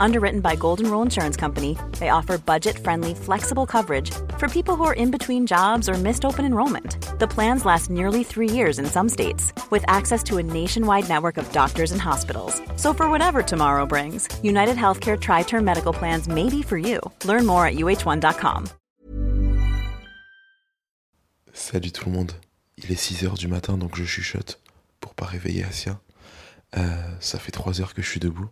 Underwritten by Golden Rule Insurance Company, they offer budget friendly, flexible coverage for people who are in between jobs or missed open enrollment. The plans last nearly three years in some states, with access to a nationwide network of doctors and hospitals. So, for whatever tomorrow brings, United Healthcare Tri Term Medical Plans may be for you. Learn more at uh1.com. Salut tout le monde. Il est 6h du matin donc je chuchote pour pas réveiller Asia. Euh, ça fait 3 heures que je suis debout.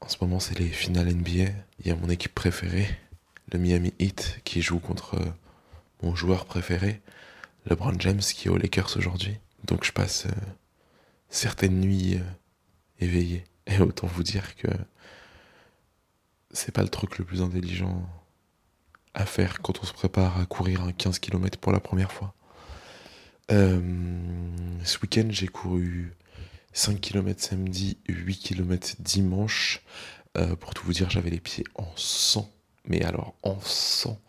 En ce moment, c'est les finales NBA. Il y a mon équipe préférée, le Miami Heat, qui joue contre euh, mon joueur préféré, LeBron James, qui est aux Lakers aujourd'hui. Donc je passe euh, certaines nuits euh, éveillé. Et autant vous dire que c'est pas le truc le plus intelligent à faire quand on se prépare à courir un 15 km pour la première fois. Ce week-end, j'ai couru 5 km samedi, 8 km dimanche. Euh, pour tout vous dire, j'avais les pieds en sang, mais alors en sang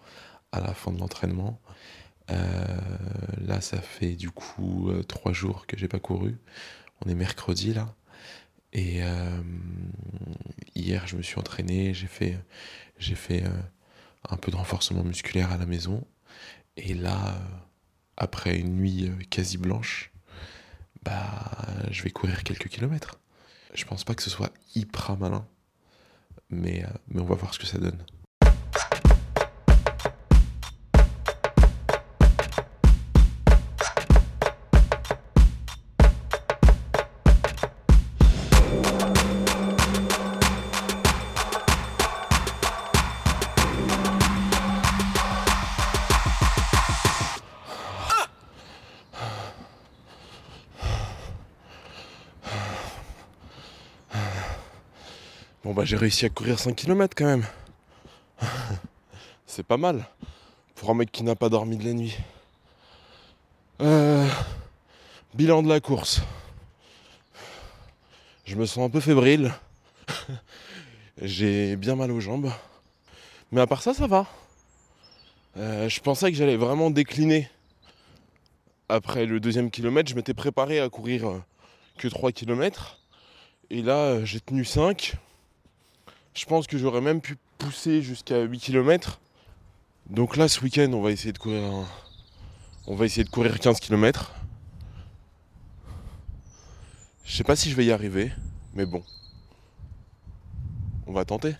à la fin de l'entraînement. Euh, là, ça fait du coup 3 jours que j'ai pas couru. On est mercredi là. Et hier, je me suis entraîné, j'ai fait un peu de renforcement musculaire à la maison. Et là, après une nuit quasi blanche, bah, je vais courir quelques kilomètres. Je pense pas que ce soit hyper malin, mais, mais on va voir ce que ça donne. J'ai réussi à courir 5 km quand même. C'est pas mal pour un mec qui n'a pas dormi de la nuit. Euh, bilan de la course. Je me sens un peu fébrile. J'ai bien mal aux jambes. Mais à part ça, ça va. Euh, je pensais que j'allais vraiment décliner. Après le deuxième kilomètre, je m'étais préparé à courir euh, que 3 km. Et là, j'ai tenu 5. Je pense que j'aurais même pu pousser jusqu'à 8 km. Donc là, ce week-end, on va essayer de courir. On va essayer de courir 15 km. Je sais pas si je vais y arriver, mais bon. On va tenter.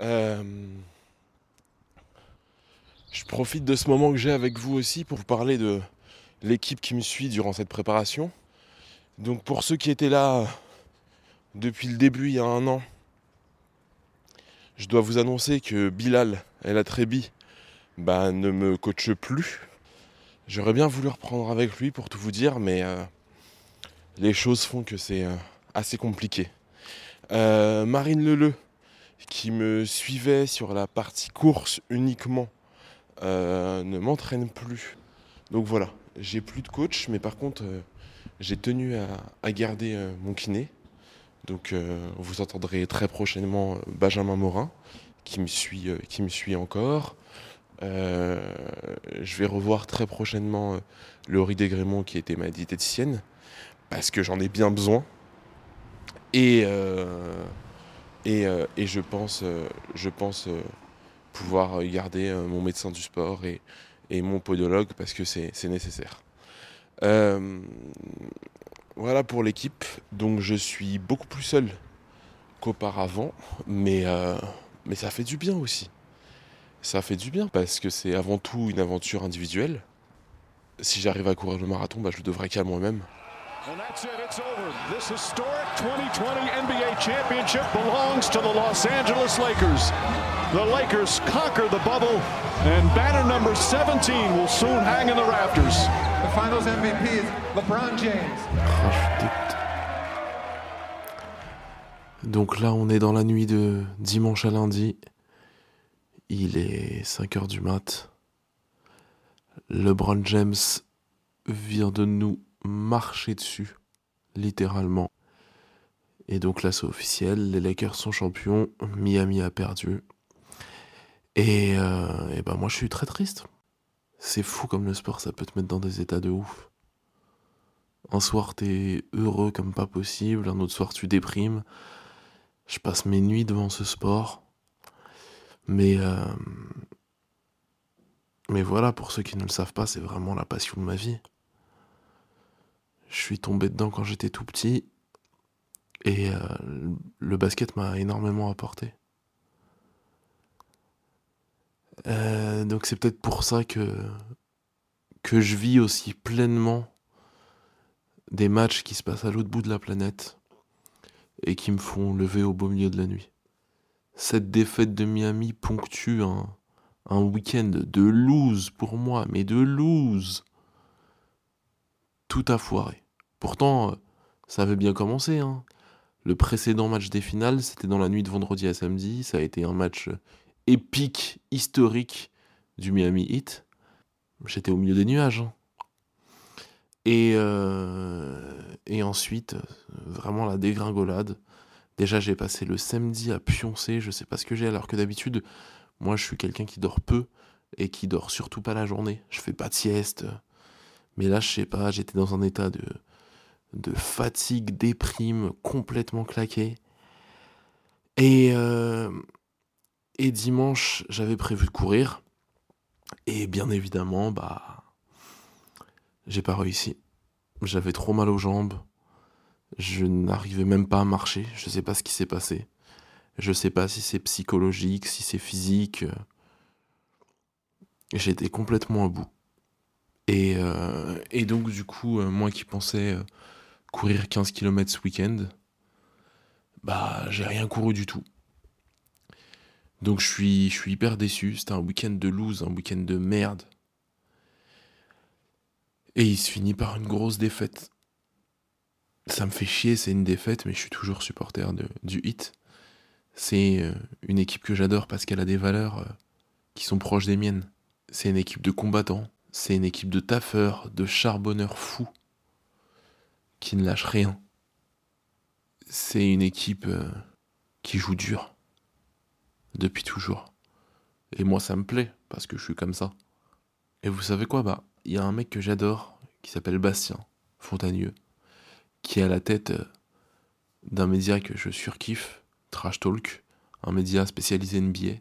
Euh, Je profite de ce moment que j'ai avec vous aussi pour parler de l'équipe qui me suit durant cette préparation. Donc pour ceux qui étaient là depuis le début, il y a un an, je dois vous annoncer que Bilal El Atrebi bah, ne me coache plus. J'aurais bien voulu reprendre avec lui pour tout vous dire, mais euh, les choses font que c'est euh, assez compliqué. Euh, Marine Leleu, qui me suivait sur la partie course uniquement, ne m'entraîne plus. Donc voilà, j'ai plus de coach, mais par contre, j'ai tenu à, garder mon kiné. Donc euh, vous entendrez très prochainement Benjamin Morin qui me suit, euh, qui me suit encore. Euh, je vais revoir très prochainement Laurie Desgrémont qui était ma diététicienne parce que j'en ai bien besoin. Et, et, et, je pense, je pense pouvoir garder mon médecin du sport et, et mon podologue parce que c'est nécessaire. Voilà pour l'équipe. Donc je suis beaucoup plus seul qu'auparavant. Mais, euh, mais ça fait du bien aussi. Ça fait du bien parce que c'est avant tout une aventure individuelle. Si j'arrive à courir le marathon, bah, je le devrais qu'à moi-même. And that's it. It's over. This historic 2020 NBA championship Los Angeles Lakers. The Lakers conquer the bubble, and banner number 17 will soon hang in the rafters. The finals MVP is LeBron James. Donc là, on est dans la nuit de dimanche à lundi. Il est 5h du mat. LeBron James vient de nous marcher dessus, littéralement. Et donc là, c'est officiel, les Lakers sont champions, Miami a perdu. Et, euh, ben moi, je suis très triste. C'est fou comme le sport, ça peut te mettre dans des états de ouf. Un soir, t'es heureux comme pas possible, un autre soir, tu déprimes. Je passe mes nuits devant ce sport. Mais, euh, mais voilà, pour ceux qui ne le savent pas, c'est vraiment la passion de ma vie. Je suis tombé dedans quand j'étais tout petit et euh, le basket m'a énormément apporté. Euh, donc c'est peut-être pour ça que, que je vis aussi pleinement des matchs qui se passent à l'autre bout de la planète et qui me font lever au beau milieu de la nuit. Cette défaite de Miami ponctue un, un week-end de lose pour moi, mais de lose. Tout a foiré. Pourtant, ça avait bien commencé. Hein. Le précédent match des finales, c'était dans la nuit de vendredi à samedi. Ça a été un match épique, historique du Miami Heat. J'étais au milieu des nuages. Hein. Et, euh, et ensuite, vraiment la dégringolade. Déjà, j'ai passé le samedi à pioncer, je sais pas ce que j'ai, alors que d'habitude, moi, je suis quelqu'un qui dort peu et qui dort surtout pas la journée. Je fais pas de sieste. Mais là, je sais pas, j'étais dans un état de, de fatigue, déprime, complètement claqué. Et, euh, et dimanche, j'avais prévu de courir. Et bien évidemment, bah, j'ai pas réussi. J'avais trop mal aux jambes. Je n'arrivais même pas à marcher. Je sais pas ce qui s'est passé. Je sais pas si c'est psychologique, si c'est physique. J'étais complètement à bout. Et, euh, donc, du coup, euh, moi qui pensais euh, courir 15 km ce week-end, bah, j'ai rien couru du tout. Donc, je suis, hyper déçu. C'était un week-end de lose, un week-end de merde. Et il se finit par une grosse défaite. Ça me fait chier, c'est une défaite, mais je suis toujours supporter de, du hit. C'est euh, une équipe que j'adore parce qu'elle a des valeurs euh, qui sont proches des miennes. C'est une équipe de combattants, c'est une équipe de taffeurs, de charbonneurs fous, qui ne lâchent rien. C'est une équipe euh, qui joue dur, depuis toujours. Et moi ça me plaît, parce que je suis comme ça. Et vous savez quoi Bah, il y a un mec que j'adore, qui s'appelle Bastien Fontagneux, qui est à la tête d'un média que je surkiffe, Trash Talk, un média spécialisé NBA.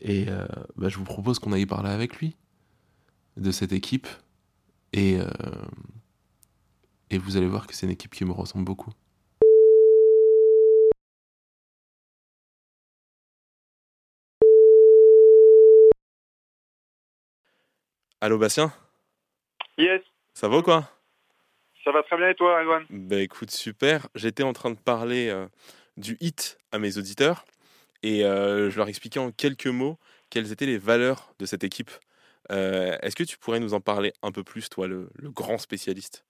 Et euh, bah, je vous propose qu'on aille parler avec lui de cette équipe. Et, euh, et vous allez voir que c'est une équipe qui me ressemble beaucoup. Allô Bastien Yes, Ça va ou quoi ça va très bien et toi, Edouane Bah écoute, super. J'étais en train de parler euh, du hit à mes auditeurs et euh, je leur expliquais en quelques mots quelles étaient les valeurs de cette équipe. Euh, Est-ce que tu pourrais nous en parler un peu plus, toi, le, le grand spécialiste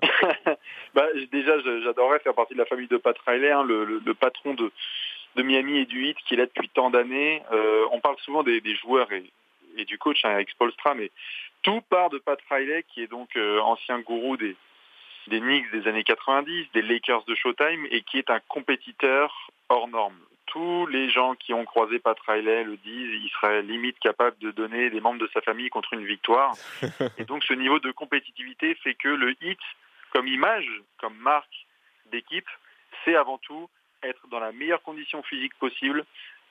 bah, Déjà, j'adorerais faire partie de la famille de Pat Riley, hein, le, le- le patron de, de Miami et du Heat qui est là depuis tant d'années. Euh, on parle souvent des, des joueurs et, et du coach, hein, Eric Spolstra, mais tout part de Pat Riley, qui est donc euh, ancien gourou des, des Knicks des années 90, des Lakers de Showtime, et qui est un compétiteur hors norme. Tous les gens qui ont croisé Pat Riley le disent, il serait limite capable de donner des membres de sa famille contre une victoire. Et donc ce niveau de compétitivité fait que le hit, comme image, comme marque d'équipe, c'est avant tout être dans la meilleure condition physique possible,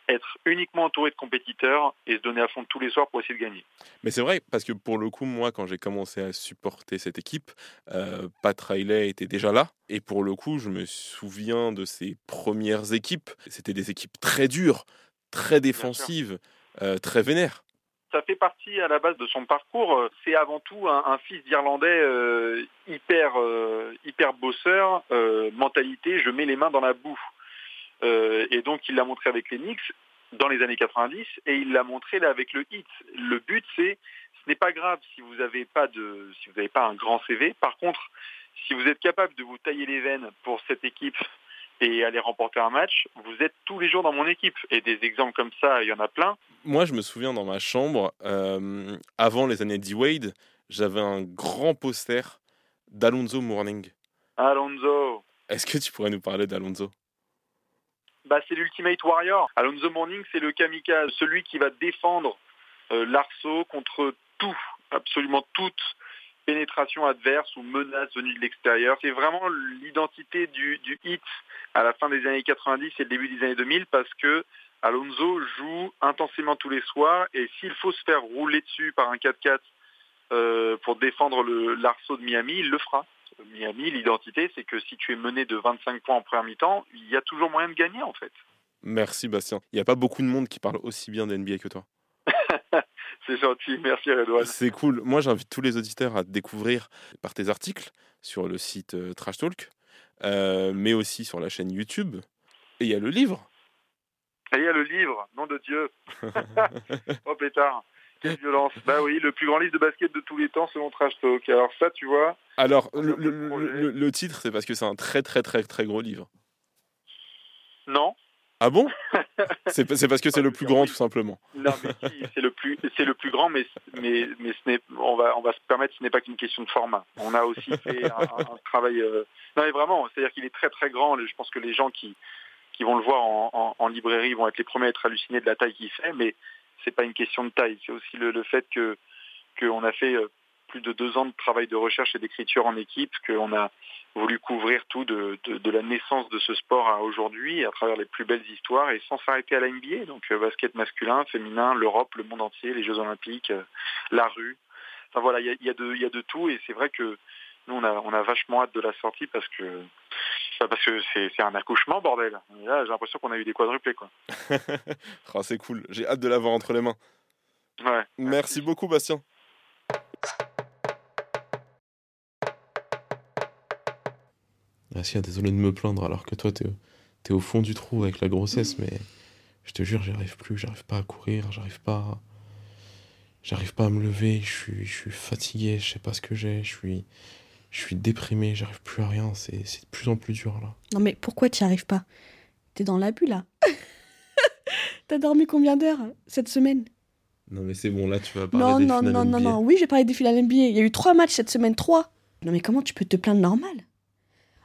être uniquement entouré de compétiteurs et se donner à fond tous les soirs pour essayer de gagner. Mais c'est vrai, parce que pour le coup, moi, quand j'ai commencé à supporter cette équipe, euh, Pat Riley était déjà là. Et pour le coup, je me souviens de ses premières équipes. C'était des équipes très dures, très défensives, euh, très vénères. ça fait partie à la base de son parcours. C'est avant tout un, fils d'Irlandais hyper, hyper bosseur, mentalité, je mets les mains dans la boue. Et donc il l'a montré avec les Knicks dans les années 90 et il l'a montré là avec le hit. Le but c'est ce n'est pas grave si vous n'avez pas de si vous n'avez pas un grand CV. Par contre, si vous êtes capable de vous tailler les veines pour cette équipe et aller remporter un match, vous êtes tous les jours dans mon équipe. Et des exemples comme ça, il y en a plein. Moi, je me souviens dans ma chambre, euh, avant les années D-Wade, j'avais un grand poster d'Alonzo Mourning. Alonso. Est-ce que tu pourrais nous parler d'Alonso? Bah, c'est l'Ultimate Warrior. Alonso Mourning, c'est le kamikaze, celui qui va défendre euh, l'arceau contre tout, absolument toute pénétration adverse ou menace venue de l'extérieur. C'est vraiment l'identité du, du hit à la fin des années 90 et le début des années 2000 parce que Alonso joue intensément tous les soirs et s'il faut se faire rouler dessus par un 4-4 euh, pour défendre l'arceau de Miami, il le fera. Miami, l'identité, c'est que si tu es mené de 25 points en première mi-temps, il y a toujours moyen de gagner en fait. Merci Bastien. Il n'y a pas beaucoup de monde qui parle aussi bien d'NBA que toi. c'est gentil, merci Redouane. C'est cool. Moi, j'invite tous les auditeurs à découvrir par tes articles sur le site euh, Trash Talk, euh, mais aussi sur la chaîne YouTube. Et il y a le livre. Et il y a le livre, nom de Dieu. oh pétard. Quelle violence. Bah oui, le plus grand livre de basket de tous les temps selon Trash Talk. Alors ça, tu vois. Alors, le, le, titre, c'est parce que c'est un très très très très gros livre. Non. Ah bon? C'est parce que c'est le plus grand, tout simplement. Non, mais c'est le plus, c'est le plus grand, mais mais mais ce n'est, on va on va se permettre, ce n'est pas qu'une question de format. On a aussi fait un, travail. Euh, non, mais vraiment, c'est-à-dire qu'il est très très grand. Je pense que les gens qui qui vont le voir en, en, librairie vont être les premiers à être hallucinés de la taille qu'il fait, mais c'est pas une question de taille. C'est aussi le, le fait que qu'on a fait euh, plus de deux ans de travail de recherche et d'écriture en équipe, qu'on a voulu couvrir tout de, la naissance de ce sport à aujourd'hui, à travers les plus belles histoires, et sans s'arrêter à la NBA. Donc euh, basket masculin, féminin, l'Europe, le monde entier, les Jeux olympiques, euh, la rue. Enfin voilà, il y a, de, tout, et c'est vrai que nous, on a, on a vachement hâte de la sortie parce que parce que c'est un accouchement, bordel. là, j'ai l'impression qu'on a eu des quadruplés, quoi. oh, c'est cool. J'ai hâte de l'avoir entre les mains. Ouais. Merci beaucoup, Bastien. Ah, désolé de me plaindre alors que toi, t'es es au fond du trou avec la grossesse, mais je te jure, j'arrive plus, j'arrive pas à courir, j'arrive pas. J'arrive pas à me lever, je suis, je suis fatigué, je sais pas ce que j'ai, je suis, je suis déprimé, j'arrive plus à rien, c'est de plus en plus dur là. Non mais pourquoi tu arrives pas? T'es dans l'abus là. T'as dormi combien d'heures cette semaine? Non mais c'est bon, là tu vas parler non, des non, finales non, NBA. Non, non, oui, j'ai parlé des finales NBA. Il y a eu trois matchs cette semaine, trois. Non mais comment tu peux te plaindre normal?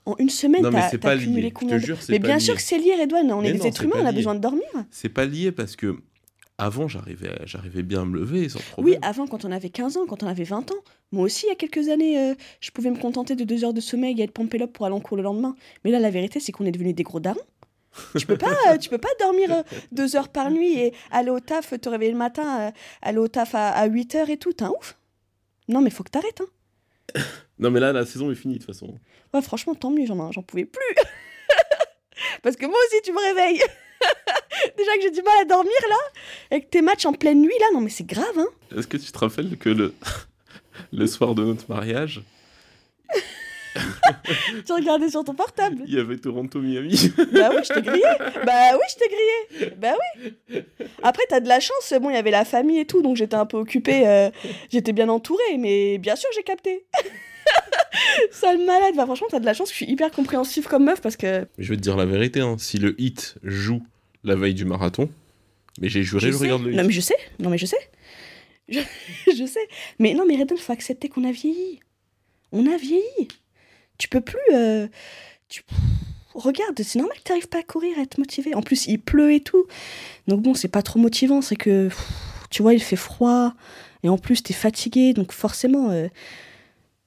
En une semaine, t'as cumulé combien je te jure, Mais bien sûr que c'est lié, Redouane. On est des êtres humains, on a besoin de dormir. C'est pas lié parce que avant, j'arrivais, j'arrivais bien à me lever sans problème. Oui, avant, quand on avait 15 ans, quand on avait 20 ans. Moi aussi, il y a quelques années, euh, je pouvais me contenter de deux heures de sommeil et être pompé pour aller en cours le lendemain. Mais là, la vérité, c'est qu'on est devenus des gros darons. tu peux pas, euh, tu peux pas dormir euh, deux heures par nuit et aller au taf, te réveiller le matin, aller au taf à, 8 heures et tout. T'es un ouf. Non, mais faut que t'arrêtes. Hein. non, mais là, la saison est finie de toute façon. Ouais, franchement, tant mieux, j'en pouvais plus. Parce que moi aussi, tu me réveilles. Déjà que j'ai du mal à dormir là, avec tes matchs en pleine nuit là, non mais c'est grave hein. Est-ce que tu te rappelles que le, le soir de notre mariage, tu regardais sur ton portable. Il y avait Toronto Miami. bah oui, je t'ai grillé. Bah oui, je t'ai grillé. Bah oui. Après, t'as de la chance. Bon, il y avait la famille et tout, donc j'étais un peu occupée. Euh, j'étais bien entourée, mais bien sûr, j'ai capté. Sale malade. Bah, franchement, t'as de la chance. Je suis hyper compréhensive comme meuf parce que. Je vais te dire la vérité. Hein. Si le hit joue la veille du marathon, mais j'ai juré, je, regarde le. Non, mais je sais. Non, mais je sais. Je, je sais. Mais non, mais Redon, faut accepter qu'on a vieilli. On a vieilli. Tu peux plus. Euh, tu... Regarde, c'est normal que tu n'arrives pas à courir, à être motivé. En plus, il pleut et tout. Donc bon, c'est pas trop motivant. C'est que, tu vois, il fait froid. Et en plus, tu es fatigué. Donc forcément, euh,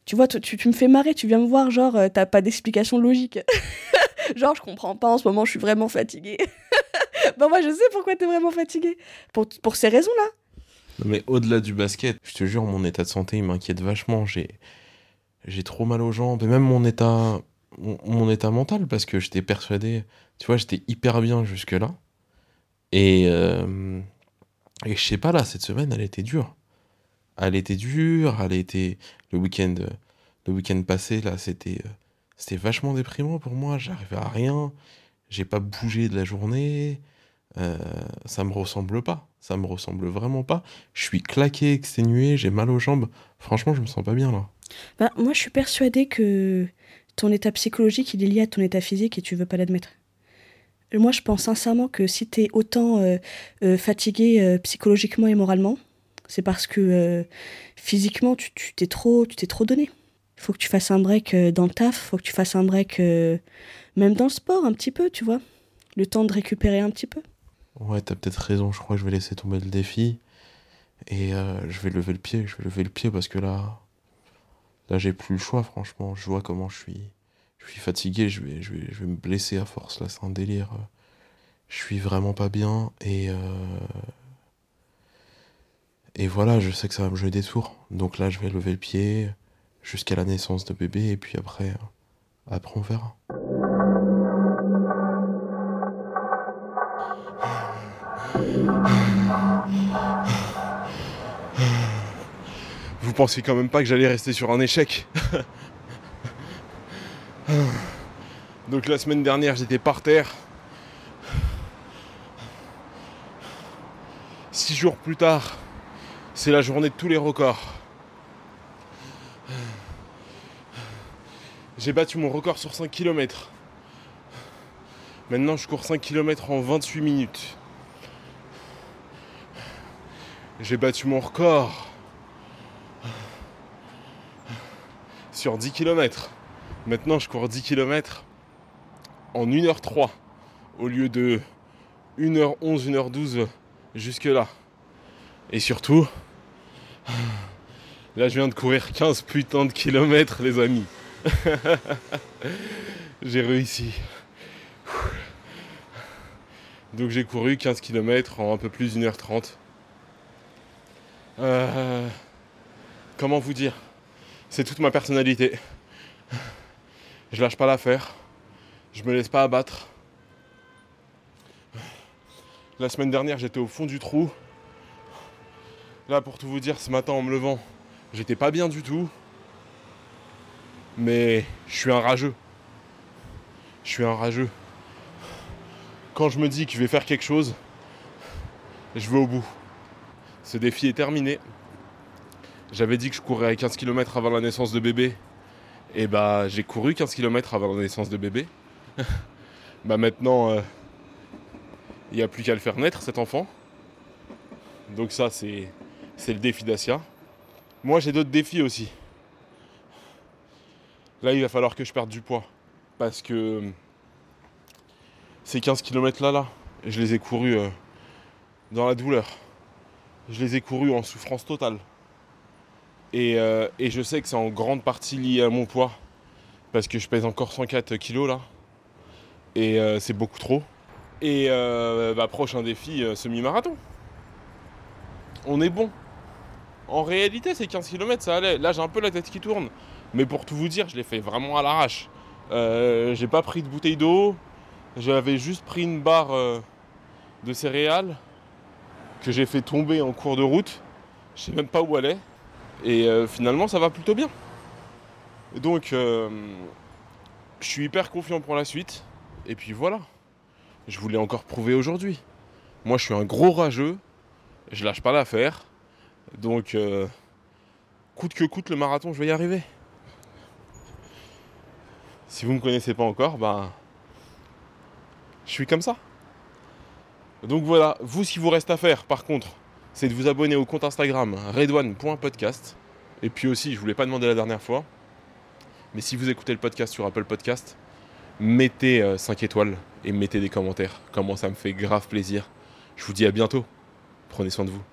tu vois, tu, tu, me fais marrer. Tu viens me voir, genre, euh, t'as pas d'explication logique. genre, je comprends pas. En ce moment, je suis vraiment fatiguée. ben moi, je sais pourquoi tu es vraiment fatigué. Pour, pour ces raisons-là. mais au-delà du basket, je te jure, mon état de santé, il m'inquiète vachement. J'ai j'ai trop mal aux jambes et même mon état mon, état mental parce que j'étais persuadé tu vois j'étais hyper bien jusque là et euh, Et je sais pas, là, cette semaine, elle était dure. Elle était dure, elle était. Le week-end le week passé, là, c'était. C'était vachement déprimant pour moi. J'arrivais à rien. J'ai pas bougé de la journée. Euh, ça me ressemble pas. Ça me ressemble vraiment pas. Je suis claqué, exténué, j'ai mal aux jambes. Franchement, je me sens pas bien là. Bah, moi, je suis persuadé que ton état psychologique, il est lié à ton état physique et tu veux pas l'admettre. Moi, je pense sincèrement que si tu es autant euh, euh, fatigué psychologiquement et moralement, c'est parce que physiquement, tu t'es trop, tu t'es trop donné. Il faut que tu fasses un break dans le taf, il faut que tu fasses un break même dans le sport un petit peu, tu vois. Le temps de récupérer un petit peu. Ouais, t'as peut-être raison, je crois que je vais laisser tomber le défi. Et euh, je vais lever le pied, je vais lever le pied parce que là, là j'ai plus le choix, franchement. Je vois comment je suis, fatigué, je vais, je vais, je vais me blesser à force, là, c'est un délire. Je suis vraiment pas bien et. Euh, et voilà, je sais que ça va me jouer des tours. Donc là, je vais lever le pied jusqu'à la naissance de bébé et puis après, après on verra. Vous pensez quand même pas que j'allais rester sur un échec Donc la semaine dernière j'étais par terre. Six jours plus tard, c'est la journée de tous les records. J'ai battu mon record sur 5 km. Maintenant je cours 5 km en 28 minutes. J'ai battu mon record sur 10 km. Maintenant, je cours 10 km en 1h03 au lieu de 1h11, 1h12 jusque-là. Et surtout, là, je viens de courir 15 putains de kilomètres, les amis. j'ai réussi. Donc j'ai couru 15 km en un peu plus d'une heure 30. Euh, comment vous dire? C'est toute ma personnalité. Je lâche pas l'affaire. Je me laisse pas abattre. La semaine dernière, j'étais au fond du trou. Là, pour tout vous dire, ce matin en me levant, j'étais pas bien du tout. Mais je suis un rageux. Je suis un rageux. Quand je me dis que je vais faire quelque chose, je vais au bout. Ce défi est terminé. J'avais dit que je courrais à 15 km avant la naissance de bébé. Et bah j'ai couru 15 km avant la naissance de bébé. bah maintenant, euh, il n'y a plus qu'à le faire naître cet enfant. Donc ça c'est, c'est le défi d'Asia. Moi j'ai d'autres défis aussi. Là il va falloir que je perde du poids. Parce que ces 15 km là, là, je les ai courus euh, dans la douleur je les ai courus en souffrance totale. Euh, et, je sais que c'est en grande partie lié à mon poids. Parce que je pèse encore 104 kilos là. Et euh, c'est beaucoup trop. Et euh, bah, prochain défi, semi-marathon. On est bon. En réalité, ces 15 km, ça allait. Là, j'ai un peu la tête qui tourne. Mais pour tout vous dire, je l'ai fait vraiment à l'arrache. j'ai pas pris de bouteille d'eau. J'avais juste pris une barre de céréales que j'ai fait tomber en cours de route. Je sais même pas où elle est. Et euh, finalement, ça va plutôt bien. donc, euh, je suis hyper confiant pour la suite. Et puis voilà. Je voulais encore prouver aujourd'hui. Moi, je suis un gros rageux. Je lâche pas l'affaire. Donc, euh, coûte que coûte le marathon, je vais y arriver. Si vous ne me connaissez pas encore, ben, je suis comme ça. Donc voilà, vous, ce qu'il vous reste à faire, par contre, c'est de vous abonner au compte Instagram redone.podcast. Et puis aussi, je vous l'ai pas demandé la dernière fois, mais si vous écoutez le podcast sur Apple Podcast, mettez 5 euh, étoiles et mettez des commentaires. Comment ça me fait grave plaisir. Je vous dis à bientôt. Prenez soin de vous.